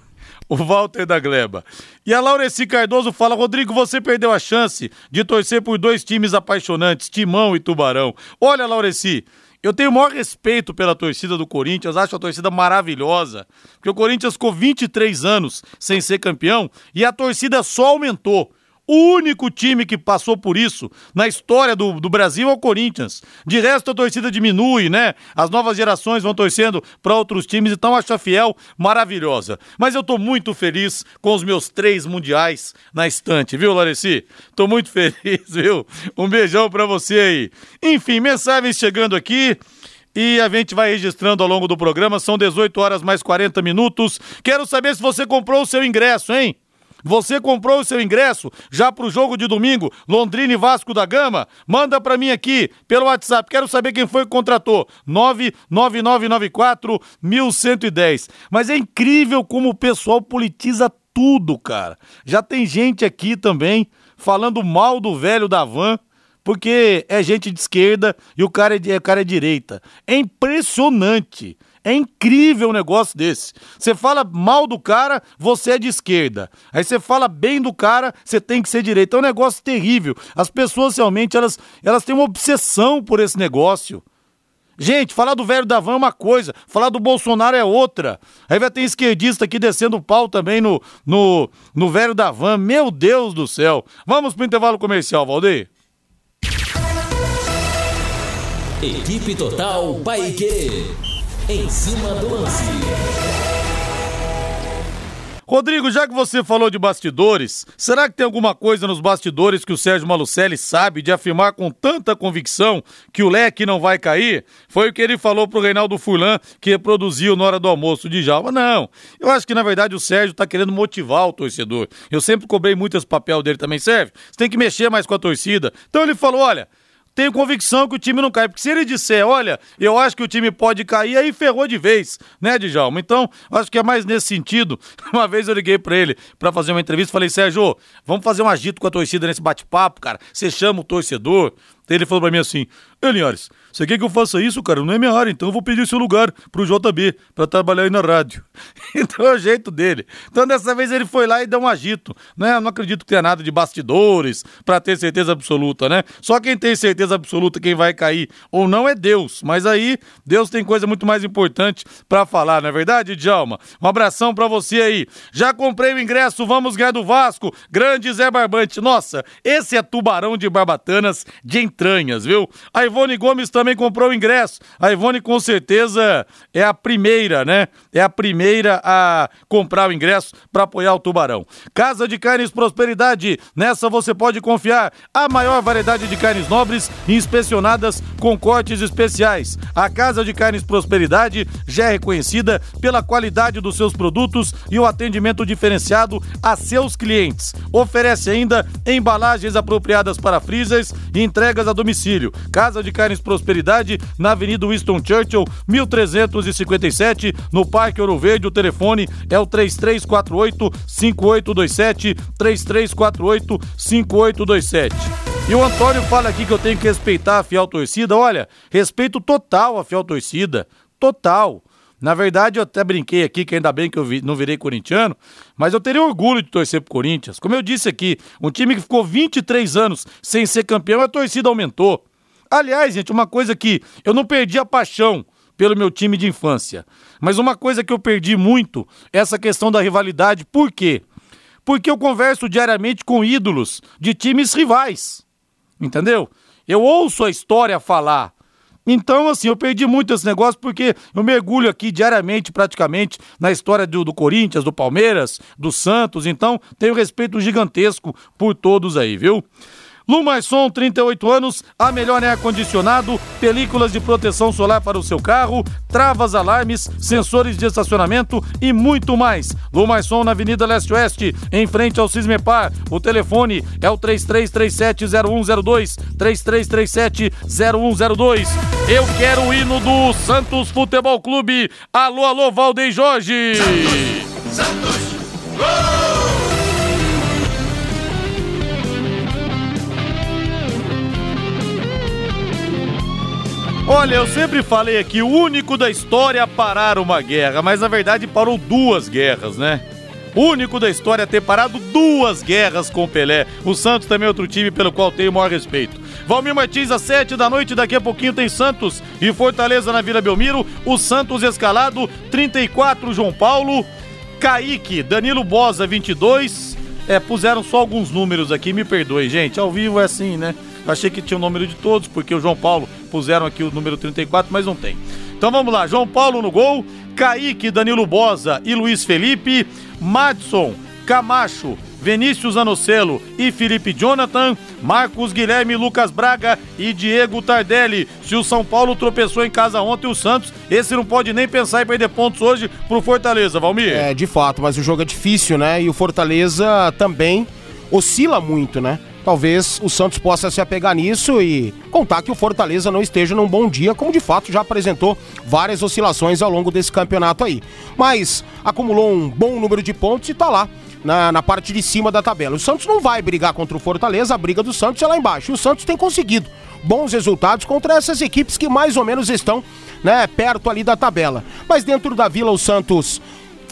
o Walter da Gleba. E a Laureci Cardoso fala: Rodrigo, você perdeu a chance de torcer por dois times apaixonantes, Timão e Tubarão. Olha, Laureci. Eu tenho o maior respeito pela torcida do Corinthians, acho a torcida maravilhosa, porque o Corinthians ficou 23 anos sem ser campeão e a torcida só aumentou. O único time que passou por isso na história do, do Brasil é o Corinthians. De resto, a torcida diminui, né? As novas gerações vão torcendo para outros times, então acho a Fiel maravilhosa. Mas eu tô muito feliz com os meus três mundiais na estante, viu, Lareci? Tô muito feliz, viu? Um beijão para você aí. Enfim, mensagens chegando aqui. E a gente vai registrando ao longo do programa, são 18 horas mais 40 minutos. Quero saber se você comprou o seu ingresso, hein? Você comprou o seu ingresso já para o jogo de domingo, Londrina e Vasco da Gama? Manda para mim aqui pelo WhatsApp. Quero saber quem foi que contratou. 99994 1110. Mas é incrível como o pessoal politiza tudo, cara. Já tem gente aqui também falando mal do velho da van porque é gente de esquerda e o cara é, o cara é direita. É impressionante. É incrível um negócio desse. Você fala mal do cara, você é de esquerda. Aí você fala bem do cara, você tem que ser direita. É um negócio terrível. As pessoas realmente elas, elas têm uma obsessão por esse negócio. Gente, falar do velho da van é uma coisa, falar do Bolsonaro é outra. Aí vai ter esquerdista aqui descendo o pau também no, no, no velho da van. Meu Deus do céu. Vamos pro intervalo comercial, Valdeir. Equipe Total Paique. Em cima do lance. Rodrigo, já que você falou de bastidores, será que tem alguma coisa nos bastidores que o Sérgio Malucelli sabe de afirmar com tanta convicção que o leque não vai cair? Foi o que ele falou pro Reinaldo Furlan, que reproduziu na hora do almoço de Jalma. Não, eu acho que na verdade o Sérgio tá querendo motivar o torcedor. Eu sempre cobrei muito esse papel dele também, Sérgio. Você tem que mexer mais com a torcida. Então ele falou, olha tenho convicção que o time não cai. Porque se ele disser, olha, eu acho que o time pode cair, aí ferrou de vez, né, Djalma? Então, acho que é mais nesse sentido. Uma vez eu liguei para ele para fazer uma entrevista, falei, Sérgio, vamos fazer um agito com a torcida nesse bate-papo, cara. Você chama o torcedor. Ele falou para mim assim, Linhares, você quer que eu faça isso, cara? Não é minha área, então eu vou pedir seu lugar pro JB para trabalhar aí na rádio. então é o jeito dele. Então dessa vez ele foi lá e deu um agito, né? Eu não acredito que tenha nada de bastidores para ter certeza absoluta, né? Só quem tem certeza absoluta quem vai cair ou não é Deus. Mas aí Deus tem coisa muito mais importante para falar, não é verdade, Djalma? Um abração para você aí. Já comprei o ingresso, vamos ganhar do Vasco. Grande Zé Barbante. Nossa, esse é tubarão de barbatanas de entranhas, viu? A Ivone Gomes também comprou o ingresso. A Ivone com certeza é a primeira, né? É a primeira a comprar o ingresso para apoiar o Tubarão. Casa de Carnes Prosperidade. Nessa você pode confiar. A maior variedade de carnes nobres inspecionadas com cortes especiais. A Casa de Carnes Prosperidade já é reconhecida pela qualidade dos seus produtos e o atendimento diferenciado a seus clientes. Oferece ainda embalagens apropriadas para freezers e entregas a domicílio. Casa de Carnes Prosperidade, na Avenida Winston Churchill, 1357, no Parque Ouro Verde. O telefone é o 3348 5827 3348 5827. E o Antônio fala aqui que eu tenho que respeitar a fiel torcida. Olha, respeito total a fiel torcida. Total. Na verdade, eu até brinquei aqui que ainda bem que eu vi, não virei corintiano, mas eu teria orgulho de torcer pro Corinthians. Como eu disse aqui, um time que ficou 23 anos sem ser campeão, a torcida aumentou. Aliás, gente, uma coisa que eu não perdi a paixão pelo meu time de infância, mas uma coisa que eu perdi muito é essa questão da rivalidade. Por quê? Porque eu converso diariamente com ídolos de times rivais. Entendeu? Eu ouço a história falar. Então, assim, eu perdi muito esse negócio porque eu mergulho aqui diariamente, praticamente, na história do, do Corinthians, do Palmeiras, do Santos. Então, tenho respeito gigantesco por todos aí, viu? Lumaison, 38 anos, a melhor é ar-condicionado, películas de proteção solar para o seu carro, travas, alarmes, sensores de estacionamento e muito mais. Lumaison na Avenida Leste-Oeste, em frente ao Cismepar. O telefone é o 3337-0102, 3337-0102. Eu quero o hino do Santos Futebol Clube. Alô, alô, Valdeir Jorge! Santos! Santos! Gol! Olha, eu sempre falei aqui, o único da história a parar uma guerra, mas na verdade parou duas guerras, né? O único da história a ter parado duas guerras com Pelé. O Santos também é outro time pelo qual tenho o maior respeito. Valmir Martins, às sete da noite, daqui a pouquinho tem Santos e Fortaleza na Vila Belmiro. O Santos escalado, 34, João Paulo. Kaique, Danilo Bosa, 22. É, puseram só alguns números aqui, me perdoe, gente. Ao vivo é assim, né? Achei que tinha o número de todos, porque o João Paulo puseram aqui o número 34, mas não tem. Então vamos lá, João Paulo no gol, Kaique, Danilo Bosa e Luiz Felipe, Madson, Camacho, Vinícius Anocelo e Felipe Jonathan, Marcos Guilherme, Lucas Braga e Diego Tardelli. Se o São Paulo tropeçou em casa ontem, o Santos, esse não pode nem pensar em perder pontos hoje pro Fortaleza, Valmir. É, de fato, mas o jogo é difícil, né? E o Fortaleza também oscila muito, né? Talvez o Santos possa se apegar nisso e contar que o Fortaleza não esteja num bom dia, como de fato já apresentou várias oscilações ao longo desse campeonato aí. Mas acumulou um bom número de pontos e tá lá. Na, na parte de cima da tabela. O Santos não vai brigar contra o Fortaleza, a briga do Santos é lá embaixo. O Santos tem conseguido bons resultados contra essas equipes que mais ou menos estão né, perto ali da tabela. Mas dentro da Vila, o Santos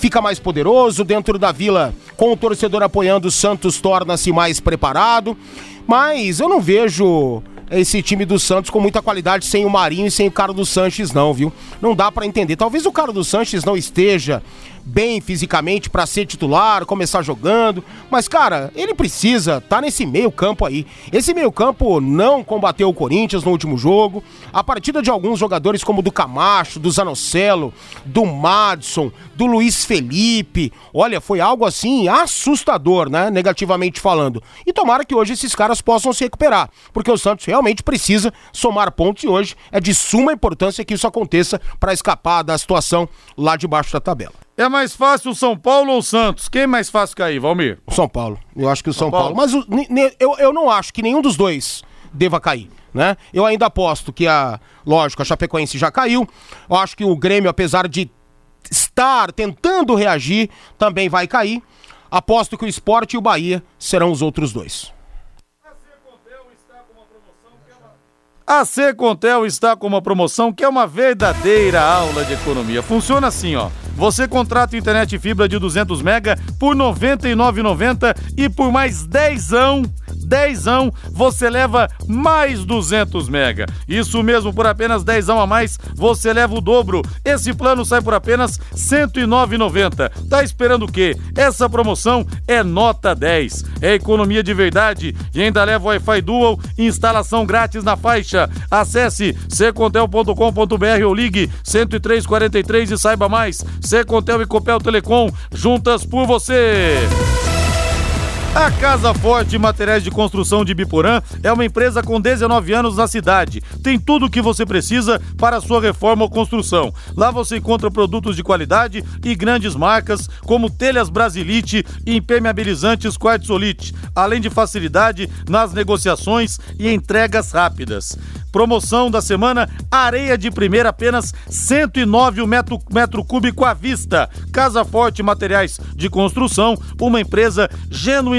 fica mais poderoso. Dentro da vila, com o torcedor apoiando, o Santos torna-se mais preparado. Mas eu não vejo esse time do Santos com muita qualidade sem o Marinho e sem o Carlos Sanches, não, viu? Não dá para entender. Talvez o Carlos Sanches não esteja bem fisicamente para ser titular, começar jogando. Mas, cara, ele precisa tá nesse meio-campo aí. Esse meio-campo não combateu o Corinthians no último jogo. A partida de alguns jogadores, como do Camacho, do Zanocelo, do Madison, do Luiz Felipe, olha, foi algo assim assustador, né? Negativamente falando. E tomara que hoje esses caras possam se recuperar, porque o Santos realmente precisa somar pontos e hoje é de suma importância que isso aconteça para escapar da situação lá debaixo da tabela. É mais fácil o São Paulo ou o Santos? Quem é mais fácil cair, Valmir? O São Paulo. Eu acho que o São, São Paulo. Paulo. Mas o, eu, eu não acho que nenhum dos dois deva cair. Né? Eu ainda aposto que a, lógico, a Chapecoense já caiu. Eu acho que o Grêmio, apesar de estar tentando reagir, também vai cair. Aposto que o Esporte e o Bahia serão os outros dois. A Secontel está com uma promoção que é uma verdadeira aula de economia. Funciona assim, ó. Você contrata internet fibra de 200 mega por R$ 99,90 e por mais 10 anos dezão, você leva mais 200 mega. Isso mesmo, por apenas 10 a mais, você leva o dobro. Esse plano sai por apenas R$ 109,90. Tá esperando o quê? Essa promoção é nota 10. É economia de verdade e ainda leva Wi-Fi Dual instalação grátis na faixa. Acesse secontel.com.br ou ligue 10343 e saiba mais. Secontel e Copel Telecom, juntas por você. A Casa Forte Materiais de Construção de Biporã é uma empresa com 19 anos na cidade. Tem tudo o que você precisa para sua reforma ou construção. Lá você encontra produtos de qualidade e grandes marcas como telhas Brasilite e impermeabilizantes Quartzolite, além de facilidade nas negociações e entregas rápidas. Promoção da semana: areia de primeira apenas 109 metro, metro cúbico à vista. Casa Forte Materiais de Construção, uma empresa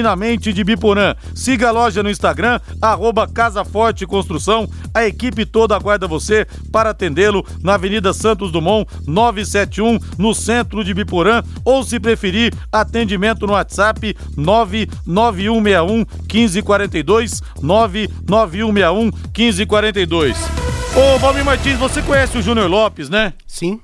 genuinamente de Biporã. Siga a loja no Instagram, arroba Casa Forte Construção. A equipe toda aguarda você para atendê-lo na Avenida Santos Dumont, 971, no centro de Biporã. Ou, se preferir, atendimento no WhatsApp 99161 1542, 99161 1542. Ô, Valmir Martins, você conhece o Júnior Lopes, né? Sim.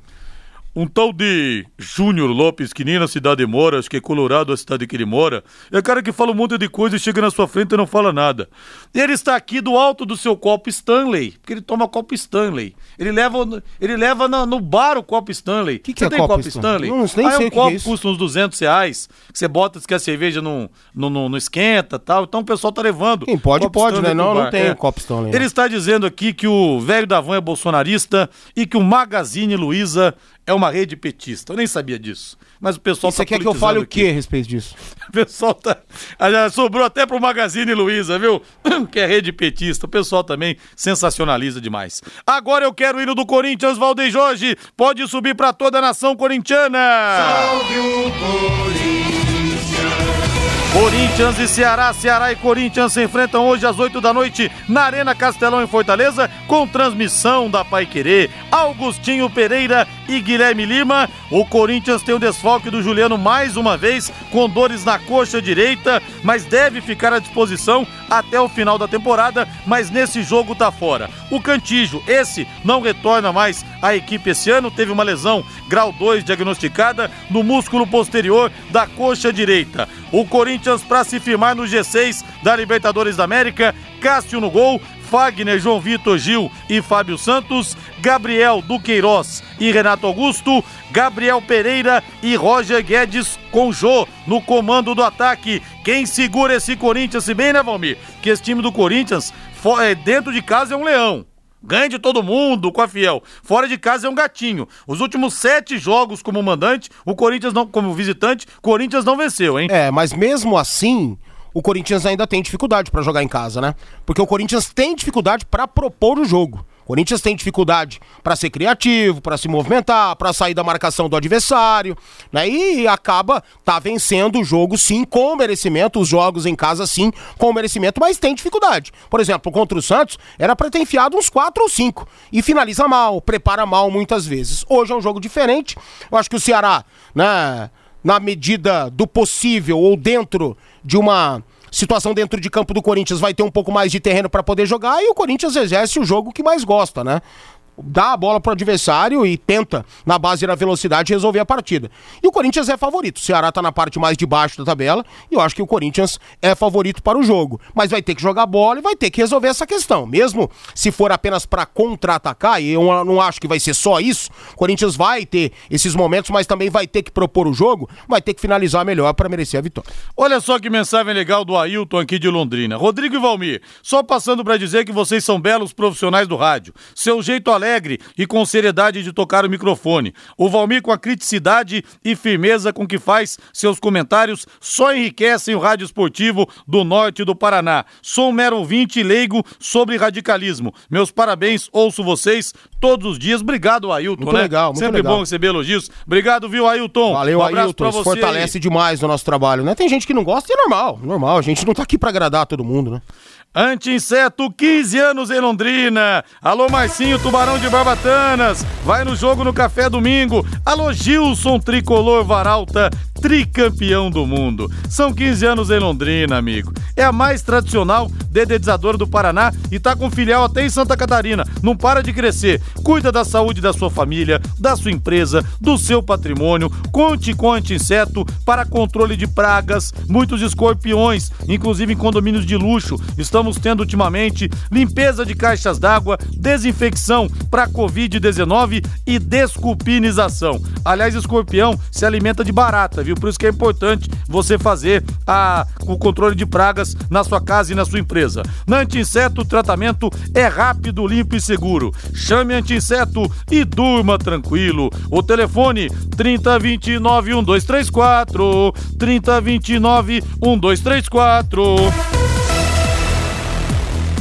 Um tal de Júnior Lopes, que nem na cidade mora, acho que é Colorado a cidade que ele mora. É cara que fala um monte de coisa e chega na sua frente e não fala nada. E ele está aqui do alto do seu copo Stanley, porque ele toma copo Stanley. Ele leva, ele leva na, no bar o copo Stanley. O que, que é tem copo Stanley? Stanley? Não, nem ah, sei é um copo que é custa uns 200 reais, que você bota, que a cerveja não, não, não, não esquenta tal. Então o pessoal tá levando. Quem pode, pode, Stanley né? Não, não tem é. copo Stanley. Ele está dizendo aqui que o velho da van é bolsonarista e que o Magazine Luiza é uma rede petista. Eu nem sabia disso. Mas o pessoal Você tá quer que eu fale o que a respeito disso? O pessoal tá. Sobrou até pro Magazine Luiza, viu? Que é rede petista. O pessoal também sensacionaliza demais. Agora eu quero o hino do Corinthians, Valdeir Jorge. Pode subir para toda a nação corintiana. Salve o Corinthians. Corinthians e Ceará, Ceará e Corinthians se enfrentam hoje às 8 da noite na Arena Castelão em Fortaleza, com transmissão da Pai Querer. Augustinho Pereira e Guilherme Lima. O Corinthians tem o desfalque do Juliano mais uma vez, com dores na coxa direita, mas deve ficar à disposição até o final da temporada, mas nesse jogo tá fora. O Cantijo, esse não retorna mais à equipe esse ano, teve uma lesão grau 2 diagnosticada no músculo posterior da coxa direita. O Corinthians para se firmar no G6 da Libertadores da América, Cássio no gol, Fagner, João Vitor Gil e Fábio Santos, Gabriel Duqueiroz e Renato Augusto, Gabriel Pereira e Roger Guedes com Jô no comando do ataque. Quem segura esse Corinthians, se bem, né, Valmir? Que esse time do Corinthians, é, dentro de casa, é um leão. Ganha de todo mundo com a Fiel. Fora de casa é um gatinho. Os últimos sete jogos como mandante, o Corinthians não, como visitante, o Corinthians não venceu, hein? É, mas mesmo assim, o Corinthians ainda tem dificuldade para jogar em casa, né? Porque o Corinthians tem dificuldade para propor o jogo. Corinthians tem dificuldade para ser criativo, para se movimentar, para sair da marcação do adversário, né? E acaba tá vencendo o jogo sim com merecimento, os jogos em casa sim com merecimento, mas tem dificuldade. Por exemplo, contra o Santos era para ter enfiado uns 4 ou 5 e finaliza mal, prepara mal muitas vezes. Hoje é um jogo diferente. Eu acho que o Ceará, né, na medida do possível ou dentro de uma situação dentro de campo do Corinthians vai ter um pouco mais de terreno para poder jogar e o Corinthians exerce o jogo que mais gosta, né? Dá a bola pro adversário e tenta, na base da velocidade, resolver a partida. E o Corinthians é favorito. O Ceará tá na parte mais de baixo da tabela e eu acho que o Corinthians é favorito para o jogo. Mas vai ter que jogar bola e vai ter que resolver essa questão. Mesmo se for apenas para contra-atacar, e eu não acho que vai ser só isso, o Corinthians vai ter esses momentos, mas também vai ter que propor o jogo, vai ter que finalizar melhor para merecer a vitória. Olha só que mensagem legal do Ailton aqui de Londrina. Rodrigo e Valmir, só passando para dizer que vocês são belos profissionais do rádio. Seu jeito alegre e com seriedade de tocar o microfone. O Valmir com a criticidade e firmeza com que faz seus comentários só enriquecem o rádio esportivo do norte do Paraná. Sou um mero ouvinte leigo sobre radicalismo. Meus parabéns, ouço vocês todos os dias. Obrigado, Ailton, muito né? legal, muito Sempre legal. bom receber elogios. Obrigado, viu, Ailton? Valeu, um abraço Ailton. você fortalece aí. demais o nosso trabalho, né? Tem gente que não gosta e é normal, normal. A gente não tá aqui pra agradar todo mundo, né? Anti-inseto, 15 anos em Londrina. Alô, Marcinho, Tubarão de Barbatanas. Vai no jogo no café domingo. Alô, Gilson, tricolor Varalta, tricampeão do mundo. São 15 anos em Londrina, amigo. É a mais tradicional dedetizadora do Paraná e tá com filial até em Santa Catarina. Não para de crescer. Cuida da saúde da sua família, da sua empresa, do seu patrimônio. Conte com anti-inseto para controle de pragas, muitos escorpiões, inclusive em condomínios de luxo. Estamos tendo ultimamente limpeza de caixas d'água, desinfecção para Covid-19 e desculpinização. Aliás, escorpião se alimenta de barata, viu? Por isso que é importante você fazer a, o controle de pragas na sua casa e na sua empresa. Na Anti-Inseto, o tratamento é rápido, limpo e seguro. Chame Anti-Inseto e durma tranquilo. O telefone 3029 1234 3029 1234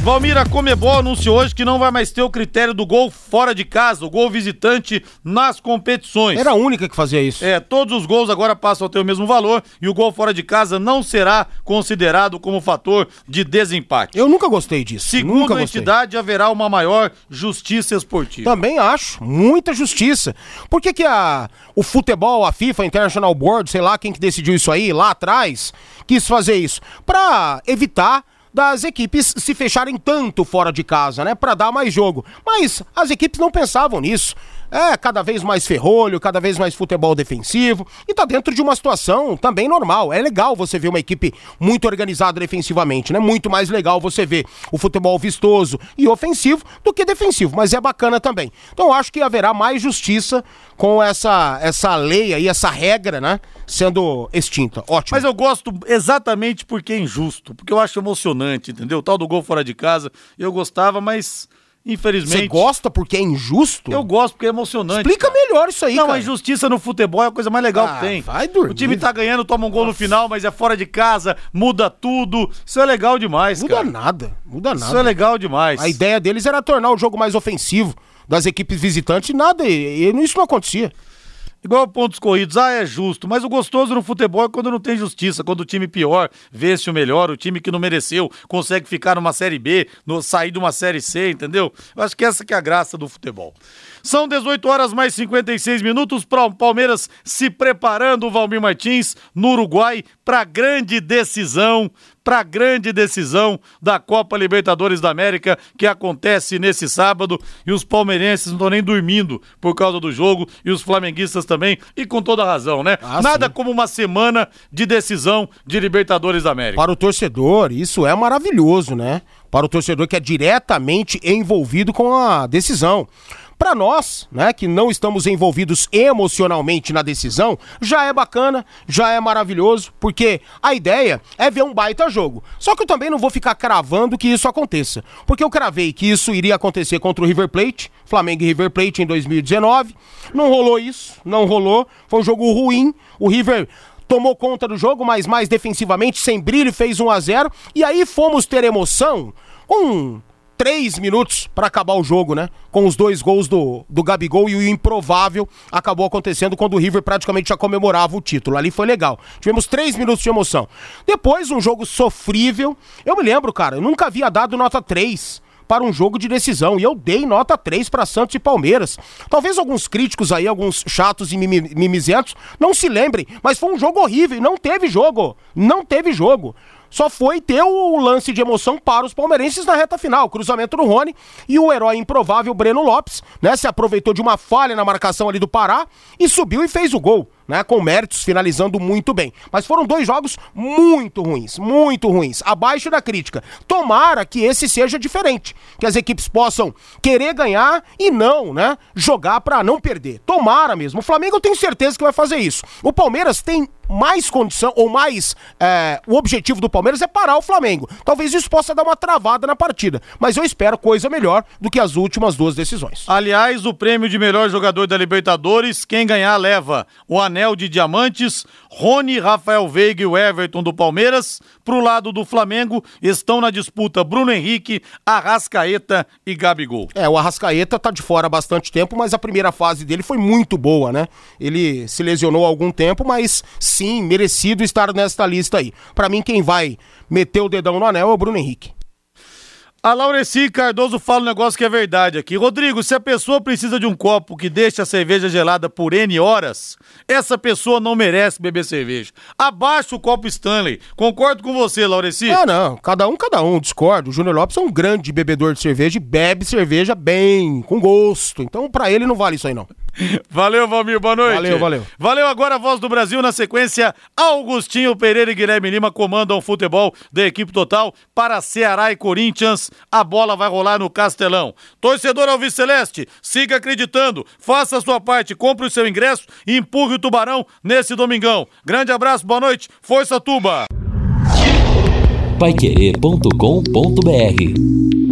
Valmira Comebol anunciou hoje que não vai mais ter o critério do gol fora de casa, o gol visitante nas competições. Era a única que fazia isso. É, todos os gols agora passam a ter o mesmo valor e o gol fora de casa não será considerado como fator de desempate. Eu nunca gostei disso. Segundo nunca a gostei. entidade, haverá uma maior justiça esportiva. Também acho, muita justiça. Por que, que a, o futebol, a FIFA, a International Board, sei lá quem que decidiu isso aí, lá atrás, quis fazer isso? Pra evitar das equipes se fecharem tanto fora de casa, né? Pra dar mais jogo. Mas as equipes não pensavam nisso. É cada vez mais ferrolho, cada vez mais futebol defensivo. E tá dentro de uma situação também normal. É legal você ver uma equipe muito organizada defensivamente, né? Muito mais legal você ver o futebol vistoso e ofensivo do que defensivo. Mas é bacana também. Então acho que haverá mais justiça com essa, essa lei aí, essa regra, né? Sendo extinta. Ótimo. Mas eu gosto exatamente porque é injusto, porque eu acho emocionante, entendeu? O tal do gol fora de casa, eu gostava, mas infelizmente. Você gosta porque é injusto? Eu gosto porque é emocionante. Explica cara. melhor isso aí, Não, cara. a injustiça no futebol é a coisa mais legal Ah, que tem. vai dormir. O time tá ganhando, toma um gol no final, mas é fora de casa, muda tudo. Isso é legal demais, Muda cara. nada, muda nada. Isso é legal demais. A ideia deles era tornar o jogo mais ofensivo das equipes visitantes e nada, e, e isso não acontecia. Igual pontos corridos, ah, é justo, mas o gostoso no futebol é quando não tem justiça, quando o time pior vence o melhor, o time que não mereceu consegue ficar numa Série B, no, sair de uma Série C, entendeu? Eu acho que essa que é a graça do futebol. São 18 horas mais 56 minutos para o Palmeiras se preparando, o Valmir Martins, no Uruguai, para grande decisão, para grande decisão da Copa Libertadores da América, que acontece nesse sábado, e os palmeirenses não estão nem dormindo por causa do jogo, e os flamenguistas também, e com toda razão, né? Ah, Nada sim. como uma semana de decisão de Libertadores da América. Para o torcedor, isso é maravilhoso, né? Para o torcedor que é diretamente envolvido com a decisão. Para nós, né, que não estamos envolvidos emocionalmente na decisão, já é bacana, já é maravilhoso, porque a ideia é ver um baita jogo. Só que eu também não vou ficar cravando que isso aconteça, porque eu cravei que isso iria acontecer contra o River Plate, Flamengo e River Plate em 2019. Não rolou isso, não rolou. Foi um jogo ruim. O River tomou conta do jogo, mas mais defensivamente, sem brilho, fez 1 a 0 E aí fomos ter emoção com três minutos para acabar o jogo, né? Com os dois gols do, do Gabigol e o improvável acabou acontecendo quando o River praticamente já comemorava o título. Ali foi legal. Tivemos três minutos de emoção. Depois, um jogo sofrível. Eu me lembro, cara, eu nunca havia dado nota 3 para um jogo de decisão. E eu dei nota 3 para Santos e Palmeiras. Talvez alguns críticos aí, alguns chatos e mimi- mimizentos, não se lembrem, mas foi um jogo horrível. Não teve jogo. Não teve jogo. Só foi ter o lance de emoção para os palmeirenses na reta final. Cruzamento do Rony e o herói improvável Breno Lopes, né? Se aproveitou de uma falha na marcação ali do Pará e subiu e fez o gol né, com méritos, finalizando muito bem. Mas foram dois jogos muito ruins, muito ruins, abaixo da crítica. Tomara que esse seja diferente, que as equipes possam querer ganhar e não, né, jogar para não perder. Tomara mesmo. O Flamengo eu tenho certeza que vai fazer isso. O Palmeiras tem mais condição, ou mais. É, o objetivo do Palmeiras é parar o Flamengo. Talvez isso possa dar uma travada na partida. Mas eu espero coisa melhor do que as últimas duas decisões. Aliás, o prêmio de melhor jogador da Libertadores, quem ganhar leva o anel de diamantes. Rony, Rafael Veiga e o Everton do Palmeiras. Pro lado do Flamengo estão na disputa Bruno Henrique, Arrascaeta e Gabigol. É, o Arrascaeta tá de fora há bastante tempo, mas a primeira fase dele foi muito boa, né? Ele se lesionou há algum tempo, mas sim, merecido estar nesta lista aí. Para mim, quem vai meter o dedão no anel é o Bruno Henrique. A Laureci Cardoso fala um negócio que é verdade aqui. Rodrigo, se a pessoa precisa de um copo que deixe a cerveja gelada por N horas, essa pessoa não merece beber cerveja. Abaixa o copo Stanley. Concordo com você, Laureci. Ah, não. Cada um, cada um. Discordo. O Júnior Lopes é um grande bebedor de cerveja e bebe cerveja bem, com gosto. Então, para ele, não vale isso aí, não. Valeu, Valmir. Boa noite. Valeu, valeu. Valeu agora a voz do Brasil na sequência. Augustinho Pereira e Guilherme Lima comandam o futebol da equipe total para Ceará e Corinthians. A bola vai rolar no Castelão. Torcedor Alves Celeste, siga acreditando, faça a sua parte, compre o seu ingresso e empurre o Tubarão nesse domingão. Grande abraço, boa noite. Força Tuba. Paiquerê.com.br